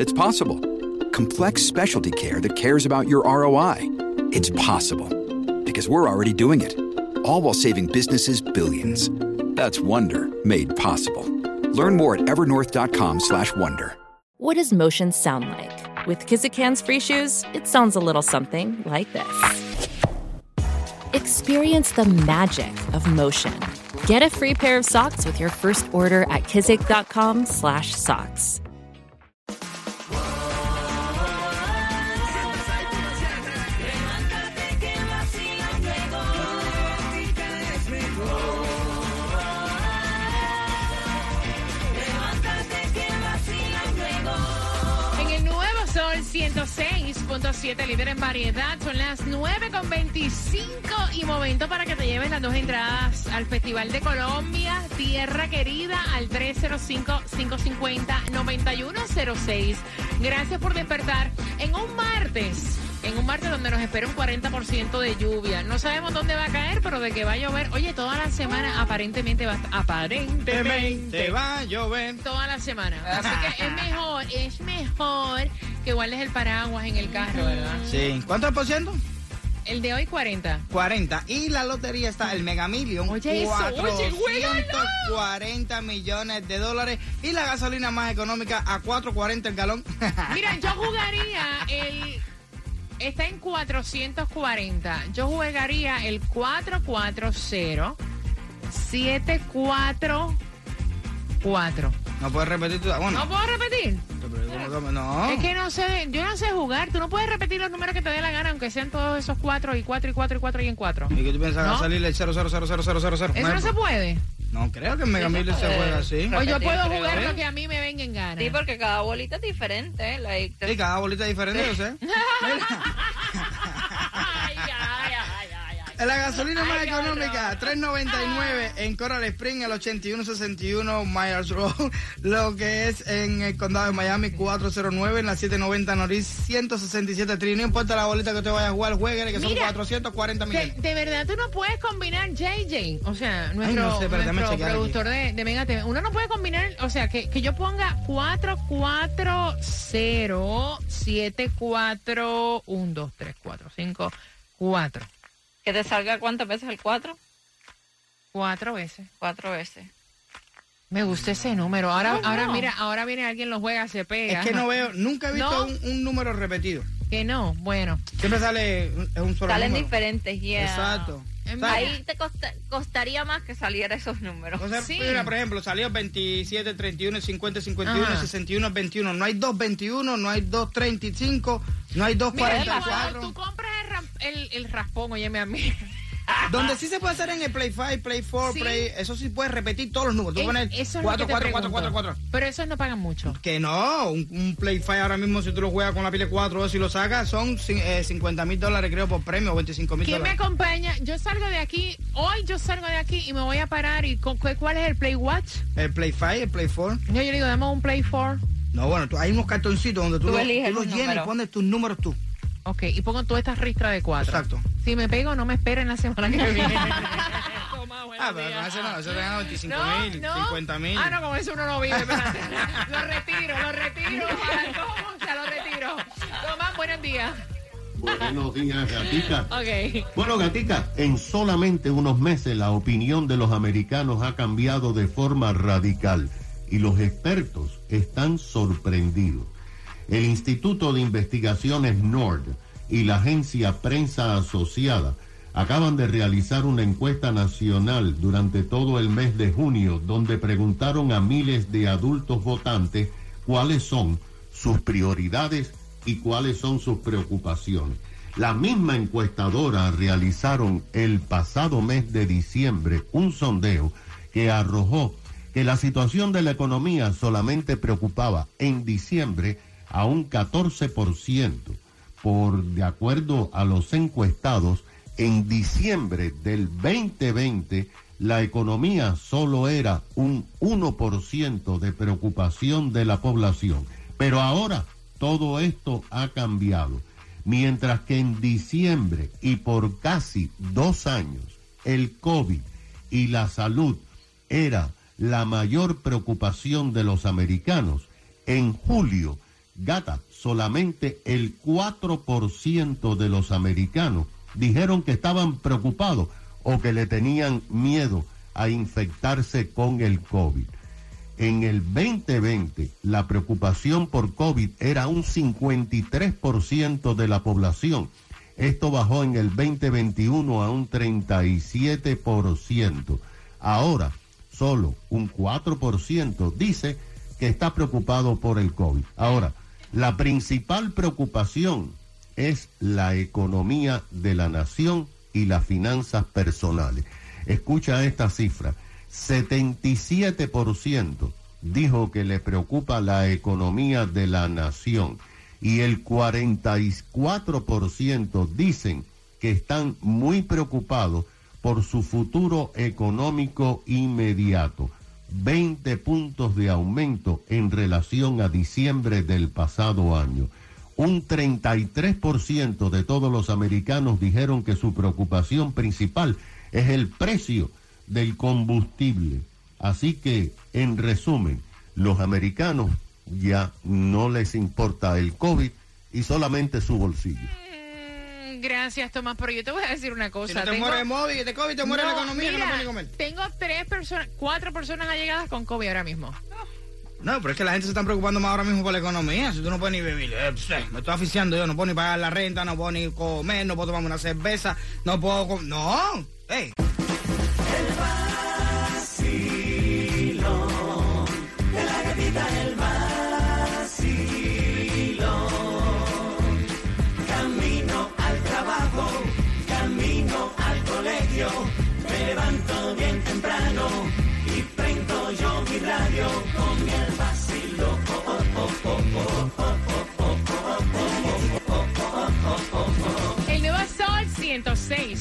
It's possible. Complex specialty care that cares about your ROI? It's possible. Because we're already doing it. All while saving businesses billions. That's Wonder made possible. Learn more at evernorth.com/wonder. What does motion sound like? With Kizikans free shoes, it sounds a little something like this. Experience the magic of motion. Get a free pair of socks with your first order at kizik.com/socks. 106.7, líder en variedad, son las 9.25 y momento para que te lleves las dos entradas al Festival de Colombia, Tierra Querida, al 305-550-9106. Gracias por despertar en un martes. En un martes donde nos espera un 40% de lluvia. No sabemos dónde va a caer, pero de que va a llover. Oye, toda la semana aparentemente va a aparentemente va a llover. toda la semana. Así que es mejor, es mejor que guardes el paraguas en el carro, ¿verdad? Sí. ¿Cuánto es por ciento? El de hoy 40. 40. Y la lotería está, el Mega Million, Oye, eso, oye, juégalo. 440 millones de dólares. Y la gasolina más económica a 4.40 el galón. Mira, yo jugaría el está en 440. Yo jugaría el 440 744. no puedes repetir tu... Bueno, ¿No puedo repetir? pero ¿cómo- no. Es que no sé, yo no sé jugar. Tú no puedes repetir los números que te dé la gana, aunque sean todos esos cuatro y cuatro y cuatro y cuatro y en cuatro. ¿Y qué tú piensas ¿No? salir el 0, 0, 0, 0, 0, 0, 0? Eso no se puede. No, creo que el Mega Million se juega así. O yo puedo jugar ¿eh? lo que a mí me venga en gana. Sí, porque cada bolita es diferente. Like, Sí, cada bolita es diferente, yo sé. Ay. La gasolina más Ay, económica, 3.99 en Coral Spring, el 8161 Myers Road, lo que es en el condado de Miami, 409 en la 790 Norris, 167 Tri. No importa la bolita que te vaya a jugar, juegue, que son Mira, 440 De, millones. de verdad tú no puedes combinar JJ, o sea, nuestro, no sé, nuestro productor de, de Mega TV. Uno no puede combinar, o sea, que, que yo ponga 440 74 1 2 3 4 5 4 que te salga cuántas veces el 4? cuatro veces. Cuatro veces. Me gusta ese número. Ahora, no. ahora mira, ahora viene alguien lo juega, se pega. Es que no veo, nunca he visto No. un, un número repetido. Que no, bueno. Siempre sale un, es un solo Salen número. diferentes, yeah. Exacto. Ahí te costa- costaría más que saliera esos números. O sea, Sí. mira, por ejemplo, salió 27, 31, 50, 51, Ajá. 61, 21. No hay 221, no hay 235, no hay Mira, 244. cuando tú compras el, ram- el, el raspón, óyeme a mí. Donde sí se puede hacer en el Play 5, Play 4, Sí. Play, eso sí puedes repetir todos los números. Tú Eh, pones eso es lo 4, que te 4, 4, pregunto. 4, 4. Pero esos no pagan mucho. Que no, un, un Play 5 ahora mismo si tú lo juegas con la pila 4 si lo sacas son eh, 50 mil dólares creo por premio o 25 mil ¿Quién me dólares. acompaña? Yo salgo de aquí, hoy yo salgo de aquí y me voy a parar. y con- cu- ¿Cuál es el Play Watch? El Play 5, el Play 4. Yo, yo le digo, dame un Play 4. No, bueno, tú- hay unos cartoncitos donde tú, Tú lo- eliges tú los los llenas y pones tus números tú. Ok, y pongo todas estas ristras de cuatro. Exacto. Si me pego, no me esperen la semana que viene. Ah, pero días. con eso no, eso te gana 25 No, mil, no. 50 mil. Ah, no, con eso uno no vive, espérate. lo retiro, lo retiro. O sea, lo retiro. Tomás, buenos días. Buenos días, Gatica. Ok. Bueno, Gatica, en solamente unos meses la opinión de los americanos ha cambiado de forma radical y los expertos están sorprendidos. El Instituto de Investigaciones NORD y la agencia Prensa Asociada acaban de realizar una encuesta nacional durante todo el mes de junio donde preguntaron a miles de adultos votantes cuáles son sus prioridades y cuáles son sus preocupaciones. La misma encuestadora realizaron el pasado mes de diciembre un sondeo que arrojó que la situación de la economía solamente preocupaba en diciembre a un 14%. Por de acuerdo a los encuestados, en diciembre del 2020 la economía solo era un 1% de preocupación de la población. Pero ahora todo esto ha cambiado. Mientras que en diciembre y por casi dos años el COVID y la salud era la mayor preocupación de los americanos, en julio, gata, solamente el 4% de los americanos dijeron que estaban preocupados o que le tenían miedo a infectarse con el COVID. En el 2020, la preocupación por COVID era un 53% de la población. Esto bajó en el 2021 a un 37%. Ahora, solo un 4% dice que está preocupado por el COVID. Ahora, la principal preocupación es la economía de la nación y las finanzas personales. Escucha esta cifra. 77% dijo que le preocupa la economía de la nación y el 44% dicen que están muy preocupados por su futuro económico inmediato. 20 puntos de aumento en relación a diciembre del pasado año. Un 33% de todos los americanos dijeron que su preocupación principal es el precio del combustible. Así que, en resumen, los americanos ya no les importa el COVID y solamente su bolsillo. Gracias, Tomás, pero yo te voy a decir una cosa. Si no te Tengo- mueres de móvil, de COVID, te muere la No, economía, que no mira, puedes comer. Tengo tres personas, cuatro personas allegadas con COVID ahora mismo. No, pero es que la gente se está preocupando más ahora mismo por la economía. Si tú no puedes ni vivir, eh, me estoy aficiando yo, no puedo ni pagar la renta, no puedo ni comer, no puedo tomarme una cerveza, no puedo... No, hey.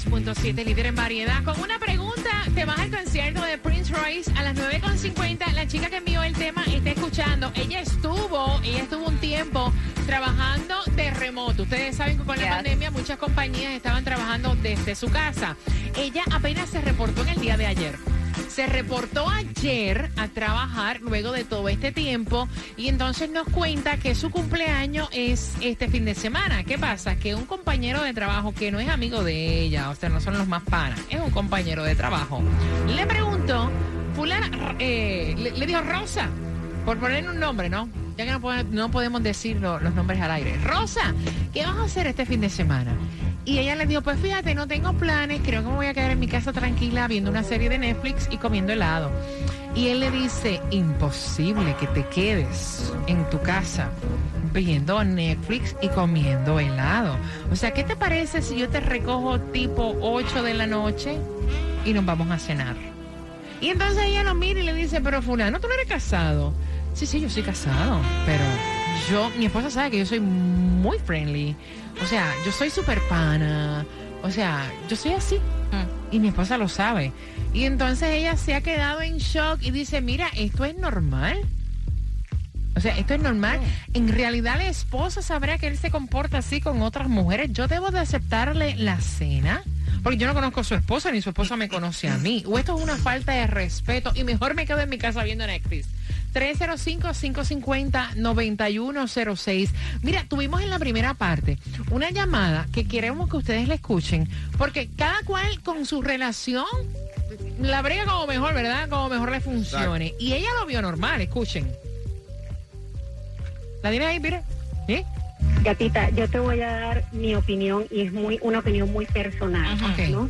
106.7, líder en variedad. Con una pregunta, te vas al concierto de Prince Royce a las 9.50. La chica que envió el tema está escuchando. Ella estuvo, ella estuvo un tiempo trabajando de remoto. Ustedes saben que con la Yes. pandemia muchas compañías estaban trabajando desde su casa. Ella apenas se reportó en el día de ayer. Se reportó ayer a trabajar luego de todo este tiempo y entonces nos cuenta que su cumpleaños es este fin de semana. ¿Qué pasa? Que un compañero de trabajo que no es amigo de ella, o sea, no son los más panas, es un compañero de trabajo. Le preguntó, fulana, eh, le, dijo Rosa, por ponerle un nombre, ¿no? Ya que no, pode- no podemos decir lo- los nombres al aire. Rosa, ¿qué vas a hacer este fin de semana? Y ella le dijo, pues fíjate, no tengo planes, creo que me voy a quedar en mi casa tranquila viendo una serie de Netflix y comiendo helado. Y él le dice, imposible que te quedes en tu casa viendo Netflix y comiendo helado. O sea, ¿qué te parece si yo te recojo tipo 8 de la noche y nos vamos a cenar? Y entonces ella lo mira y le dice, pero fulano, tú no eres casado. Sí, sí, yo soy casado, pero yo, mi esposa sabe que yo soy muy friendly. O sea, yo soy súper pana. O sea, yo soy así. Y mi esposa lo sabe. Y entonces ella se ha quedado en shock y dice, mira, esto es normal. O sea, esto es normal. En realidad la esposa sabrá que él se comporta así con otras mujeres. Yo debo de aceptarle la cena. Porque yo no conozco a su esposa ni su esposa me conoce a mí. O esto es una falta de respeto y mejor me quedo en mi casa viendo Netflix. 305-550-9106. Mira, tuvimos en la primera parte una llamada que queremos que ustedes la escuchen porque cada cual con su relación la brega como mejor, ¿verdad? Como mejor le funcione. Y ella lo vio normal, escuchen. ¿La tienes ahí, mira? ¿Sí? Gatita, yo te voy a dar mi opinión y es muy una opinión muy personal, Ajá. Ok. ¿no?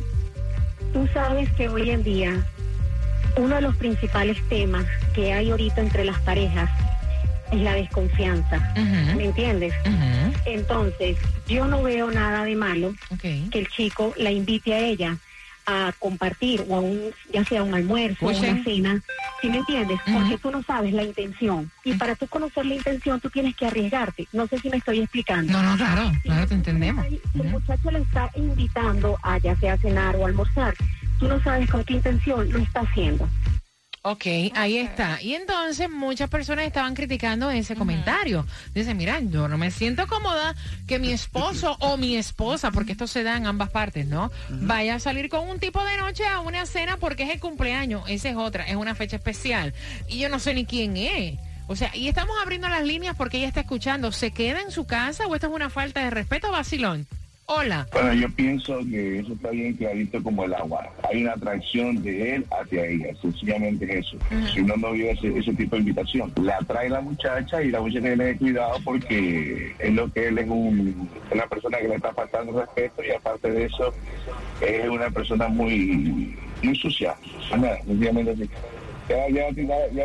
Tú sabes que hoy en día uno de los principales temas que hay ahorita entre las parejas es la desconfianza, ¿me entiendes? Entonces, yo no veo nada de malo que el chico la invite a ella a compartir, o a un, ya sea un almuerzo o una cena, ¿sí me entiendes? Porque tú no sabes la intención. Y para tú conocer la intención, tú tienes que arriesgarte. No sé si me estoy explicando. No, no, claro, claro, te entendemos. el muchacho le está invitando a ya sea cenar o almorzar, tú no sabes con qué intención lo está haciendo. Ok, ahí está. Y entonces muchas personas estaban criticando ese comentario. Dicen, mira, yo no me siento cómoda que mi esposo o mi esposa, porque esto se da en ambas partes, ¿no? Vaya a salir con un tipo de noche a una cena porque es el cumpleaños. Esa es otra, es una fecha especial. Y yo no sé ni quién es. O sea, y estamos abriendo las líneas porque ella está escuchando. ¿Se queda en su casa o esto es una falta de respeto, Basilón? Hola. Bueno, yo pienso que eso está bien clarito como el agua. Hay una atracción de él hacia ella, sencillamente es eso. Si no, no hubiera ese, ese tipo de invitación. Le atrae la muchacha y la muchacha tiene que tener cuidado porque es lo que él es un, una persona que le está faltando respeto y aparte de eso es una persona muy, muy sucia. Nada, sencillamente así. Ya, ya, la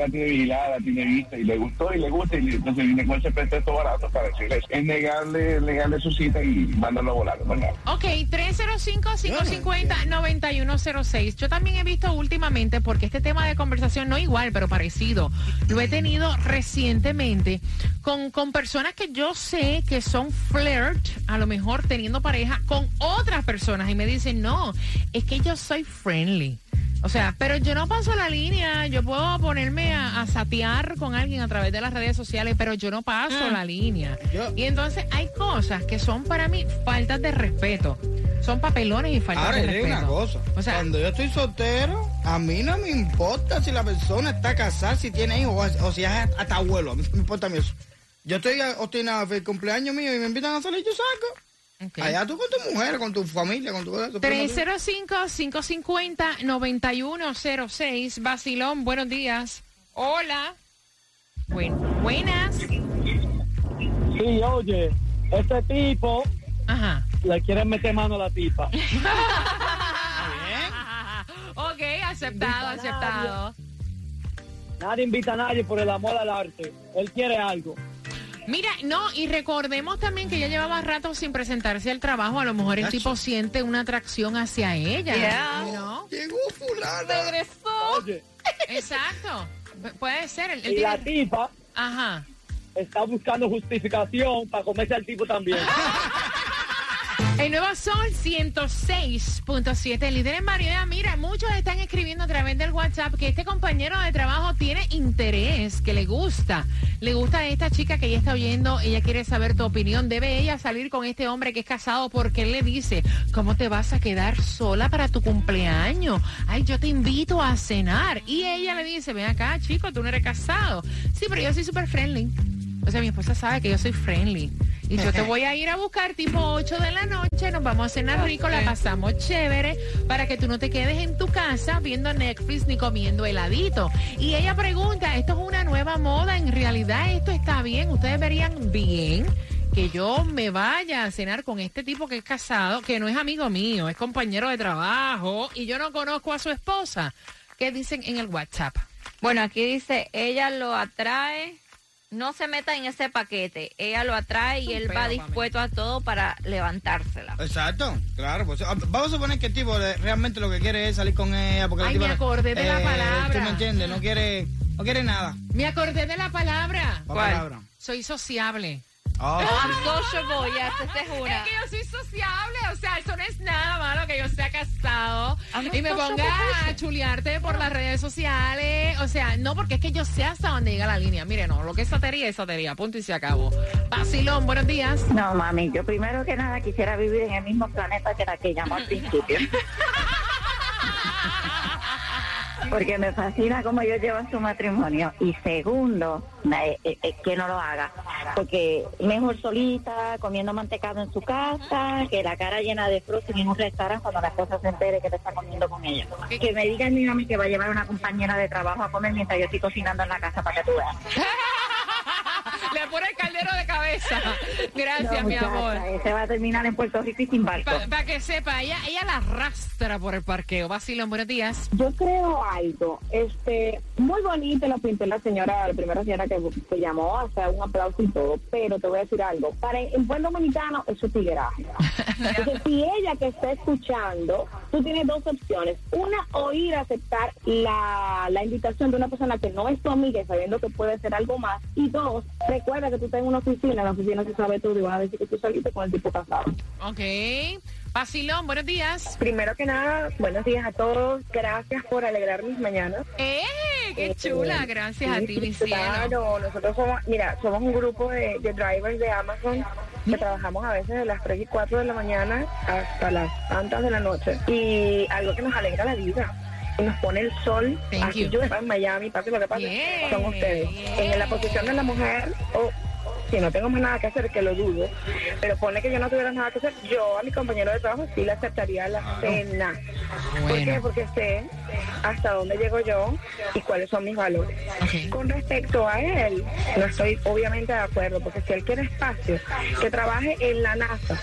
tiene- vigilada, la tiene vista y le gustó y le gusta y entonces viene con ese pretexto barato para decirle. Es negarle, negarle su cita y mandarlo a volar, ¿verdad? Ok, 305-550-9106. Yo también he visto últimamente, porque este tema de conversación no igual, pero parecido, lo he tenido recientemente con, con personas que yo sé que son flirt, a lo mejor teniendo pareja con otras personas y me dicen, no, es que yo soy friendly. O sea, pero yo no paso la línea, yo puedo ponerme a, a satear con alguien a través de las redes sociales, pero yo no paso la línea. Yo- Y entonces hay cosas que son para mí faltas de respeto. Son papelones y faltas Ahora, de respeto. una cosa. O sea, Cuando yo estoy soltero, a mí no me importa si la persona está casada, si tiene hijos o, o si es hasta abuelo. A mí no me importa a mí eso. Yo estoy obstinado el cumpleaños mío y me invitan a salir, yo saco. Ok. Allá tú con tu mujer, con tu familia, con tu... tu primo, 305-550-9106. Basilón, buenos días. Hola. Buen- buenas. Sí, oye, este tipo Ajá. le quiere meter mano a la tipa. ok, aceptado, aceptado. Nadie invita a nadie por el amor al arte. Él quiere algo. Mira, no, y recordemos también que ella llevaba rato sin presentarse al trabajo. A lo mejor el tipo siente una atracción hacia ella. Yeah. ¿no? Llegó fulana. Regresó. Oye, Exacto. Pu- Puede ser. Él, él y la tipa Ajá. está buscando justificación para comerse al tipo también. El nuevo Sol 106.7, líder en variedad. Mira, muchos están escribiendo a través del WhatsApp que este compañero de trabajo tiene interés, que le gusta. Le gusta a esta chica que ella está oyendo, ella quiere saber tu opinión. ¿Debe ella salir con este hombre que es casado? Porque él le dice, ¿cómo te vas a quedar sola para tu cumpleaños? Ay, yo te invito a cenar. Y ella le dice, ven acá, chico, tú no eres casado. Sí, pero yo soy súper friendly. O sea, mi esposa sabe que yo soy friendly. Y yo te voy a ir a buscar tipo 8 de la noche, nos vamos a cenar rico, la pasamos chévere, para que tú no te quedes en tu casa viendo Netflix ni comiendo heladito. Y ella pregunta, ¿esto es una nueva moda? ¿En realidad esto está bien? ¿Ustedes verían bien? Que yo me vaya a cenar con este tipo que es casado, que no es amigo mío, es compañero de trabajo, y yo no conozco a su esposa. ¿Qué dicen en el WhatsApp? Bueno, aquí dice, ella lo atrae, no se meta en ese paquete, ella lo atrae y él va mami. dispuesto a todo para levantársela. Exacto, claro. Pues, ah, vamos a suponer que el tipo eh, realmente lo que quiere es salir con ella. Porque Ay, tipa, me acordé de la palabra. Tú me entiendes, no quiere, no quiere nada. Me acordé de la palabra. La ¿Cuál? palabra. Soy sociable. Oh, I'm sociable, yes, esa es Es una. que yo soy sociable, o sea, y me ponga a chulearte por las redes sociales. O sea, no, porque es que yo sé hasta dónde llega la línea. Mire, no, lo que es sotería es sotería, punto y se acabó. Basilón, buenos días. No, mami, yo primero que nada quisiera vivir en el mismo planeta que la que llamó al principio. Porque me fascina cómo ellos llevan su matrimonio. Y segundo, eh, eh, que no lo haga. Porque mejor solita, comiendo mantecado en su casa, que la cara llena de frutas en un restaurante cuando la esposa se entere que te está comiendo con ella. Que me diga mi mami que va a llevar una compañera de trabajo a comer mientras yo estoy cocinando en la casa para que tú veas. Le pone el caldero de cabeza. Gracias, No, mi amor. Ese va a terminar en Puerto Rico y sin barco. Para que sepa, ella, ella la arrastra por el parqueo. Vacilón, buenos días. Yo creo algo, este, muy bonito lo pintó la señora, la primera señora que, que llamó, hasta un aplauso y todo, pero te voy a decir algo, para en buen dominicano eso es tigueraje. Entonces, si ella que está escuchando, tú tienes dos opciones, una, oír aceptar la, la invitación de una persona que no es tu amiga y sabiendo que puede ser algo más, y dos, recuerda que tú estás en una oficina, en la oficina se sabe todo y van a decir que tú saliste con el tipo casado. Ok. Vacilón, buenos días. Primero que nada, buenos días a todos. Gracias por alegrar mis mañanas. ¡Eh! ¡Qué Eh, chula! Gracias a sí, ti, mi cielo. Claro, nosotros somos, mira, somos un grupo de, de drivers de Amazon que trabajamos a veces de las 3 y 4 de la mañana hasta las tantas de la noche. Y algo que nos alegra la vida. Y nos pone el sol. Thank Aquí you. yo en Miami, pase lo que pase, Yeah, son ustedes. yeah. En la posición de la mujer, o si no tengo más nada que hacer, que lo dudo, pero pone que yo no tuviera nada que hacer, yo a mi compañero de trabajo sí le aceptaría la cena. ¿Por qué? Porque sé hasta dónde llego yo y cuáles son mis valores. Con respecto a él, no estoy obviamente de acuerdo, porque si él quiere espacio, que trabaje en la NASA.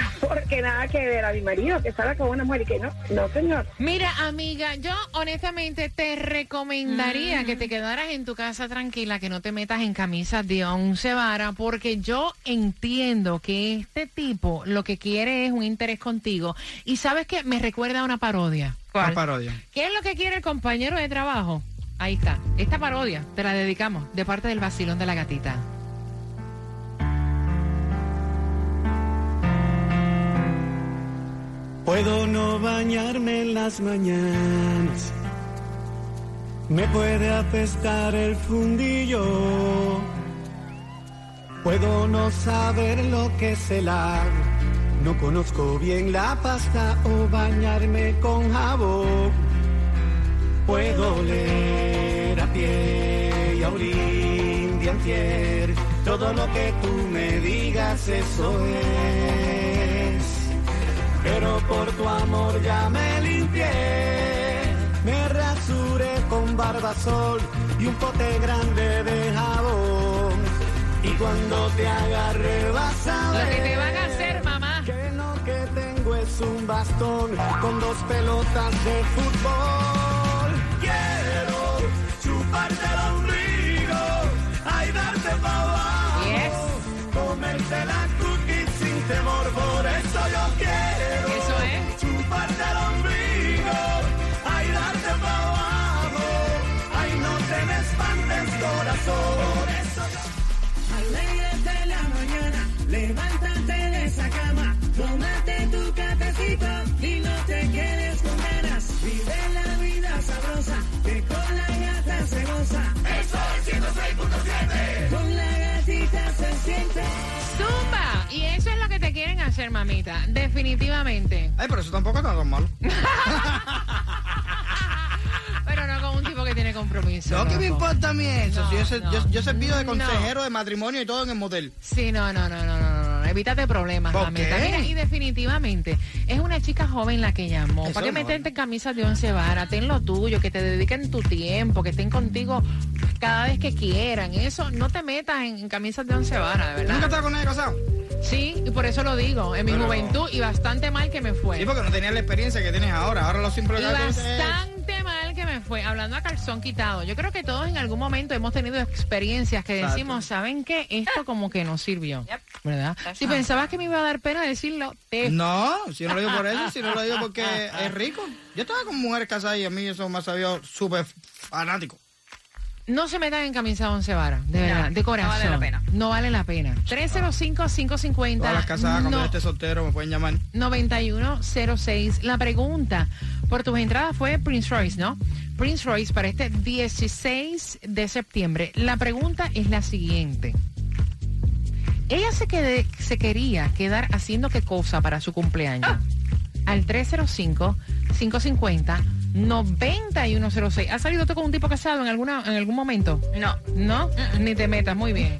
porque nada que ver a mi marido, que salga con una mujer y que no, no señor. Mira, amiga, yo honestamente te recomendaría que te quedaras en tu casa tranquila, que no te metas en camisas de once vara, porque yo entiendo que este tipo lo que quiere es un interés contigo. Y sabes que me recuerda a una parodia. Una parodia. ¿Qué es lo que quiere el compañero de trabajo? Ahí está. Esta parodia te la dedicamos de parte del vacilón de la gatita. Puedo no bañarme en las mañanas. Me puede apestar el fundillo. Puedo no saber lo que es el agua. No conozco bien la pasta o bañarme con jabón. Puedo oler a pie y a orín de. Todo lo que tú me digas, eso es amor ya me limpié. Me rasuré con barbasol y un pote grande de jabón. Y cuando te agarre vas a Lo ver que te van a hacer, mamá. que lo que tengo es un bastón con dos pelotas de fútbol. Quiero chuparte el ombligo, ay darte pa' abajo, Yes. comerte la cookie sin temor, por eso yo quiero. Eso es. Espantes corazón. Alégrate la mañana, levántate de esa cama, tómate tu cafecito y no te quedes con ganas. Vive la vida sabrosa, que con la gata se goza. Eso es 106.7. Con la gatita se siente. Zumba. Y eso es lo que te quieren hacer, mamita. Definitivamente. Ay, pero eso tampoco está tan malo. tiene compromiso. No, ¿qué me importa a mí eso? No, Si yo, se- no. yo, yo servido de No. consejero de matrimonio y todo en el motel. Sí, no, no, no, no, no, no. Evítate problemas, ¿Por mamita. qué? Mira, y definitivamente, es una chica joven la que llamó. Eso ¿Para qué meterte en camisas de once varas? Ten lo tuyo, que te dediquen tu tiempo, que estén contigo cada vez que quieran. Eso, no te metas en, en camisas de once varas, de ¿Nunca verdad. estás con nadie casado? Sí, y por eso lo digo. En mi Pero- juventud, y bastante mal que me fue. Sí, porque no tenías la experiencia que tienes ahora. Ahora lo simple que bastante que me fue, hablando a calzón quitado. Yo creo que todos en algún momento hemos tenido experiencias que Exacto. decimos, ¿saben qué? Esto como que no sirvió. ¿Verdad? Si pensabas que me iba a dar pena decirlo, te... No, si no lo digo por eso, si no lo digo porque es rico. Yo estaba con mujeres casadas y a mí eso me ha sabido súper fanático. No se metan en camisa once varas, de verdad, de corazón. vale la pena. No vale la pena. 305-550. Todas las casadas, cuando yo esté soltero, me pueden llamar. 9106. La pregunta por tus entradas fue Prince Royce, ¿no? Prince Royce para este 16 de septiembre. La pregunta es la siguiente. Ella se, quede- se quería quedar haciendo qué cosa para su cumpleaños. Al 305-550-9106. ¿Has salido tú con un tipo casado en, alguna, en algún momento? No. ¿No? Ni te metas, muy bien.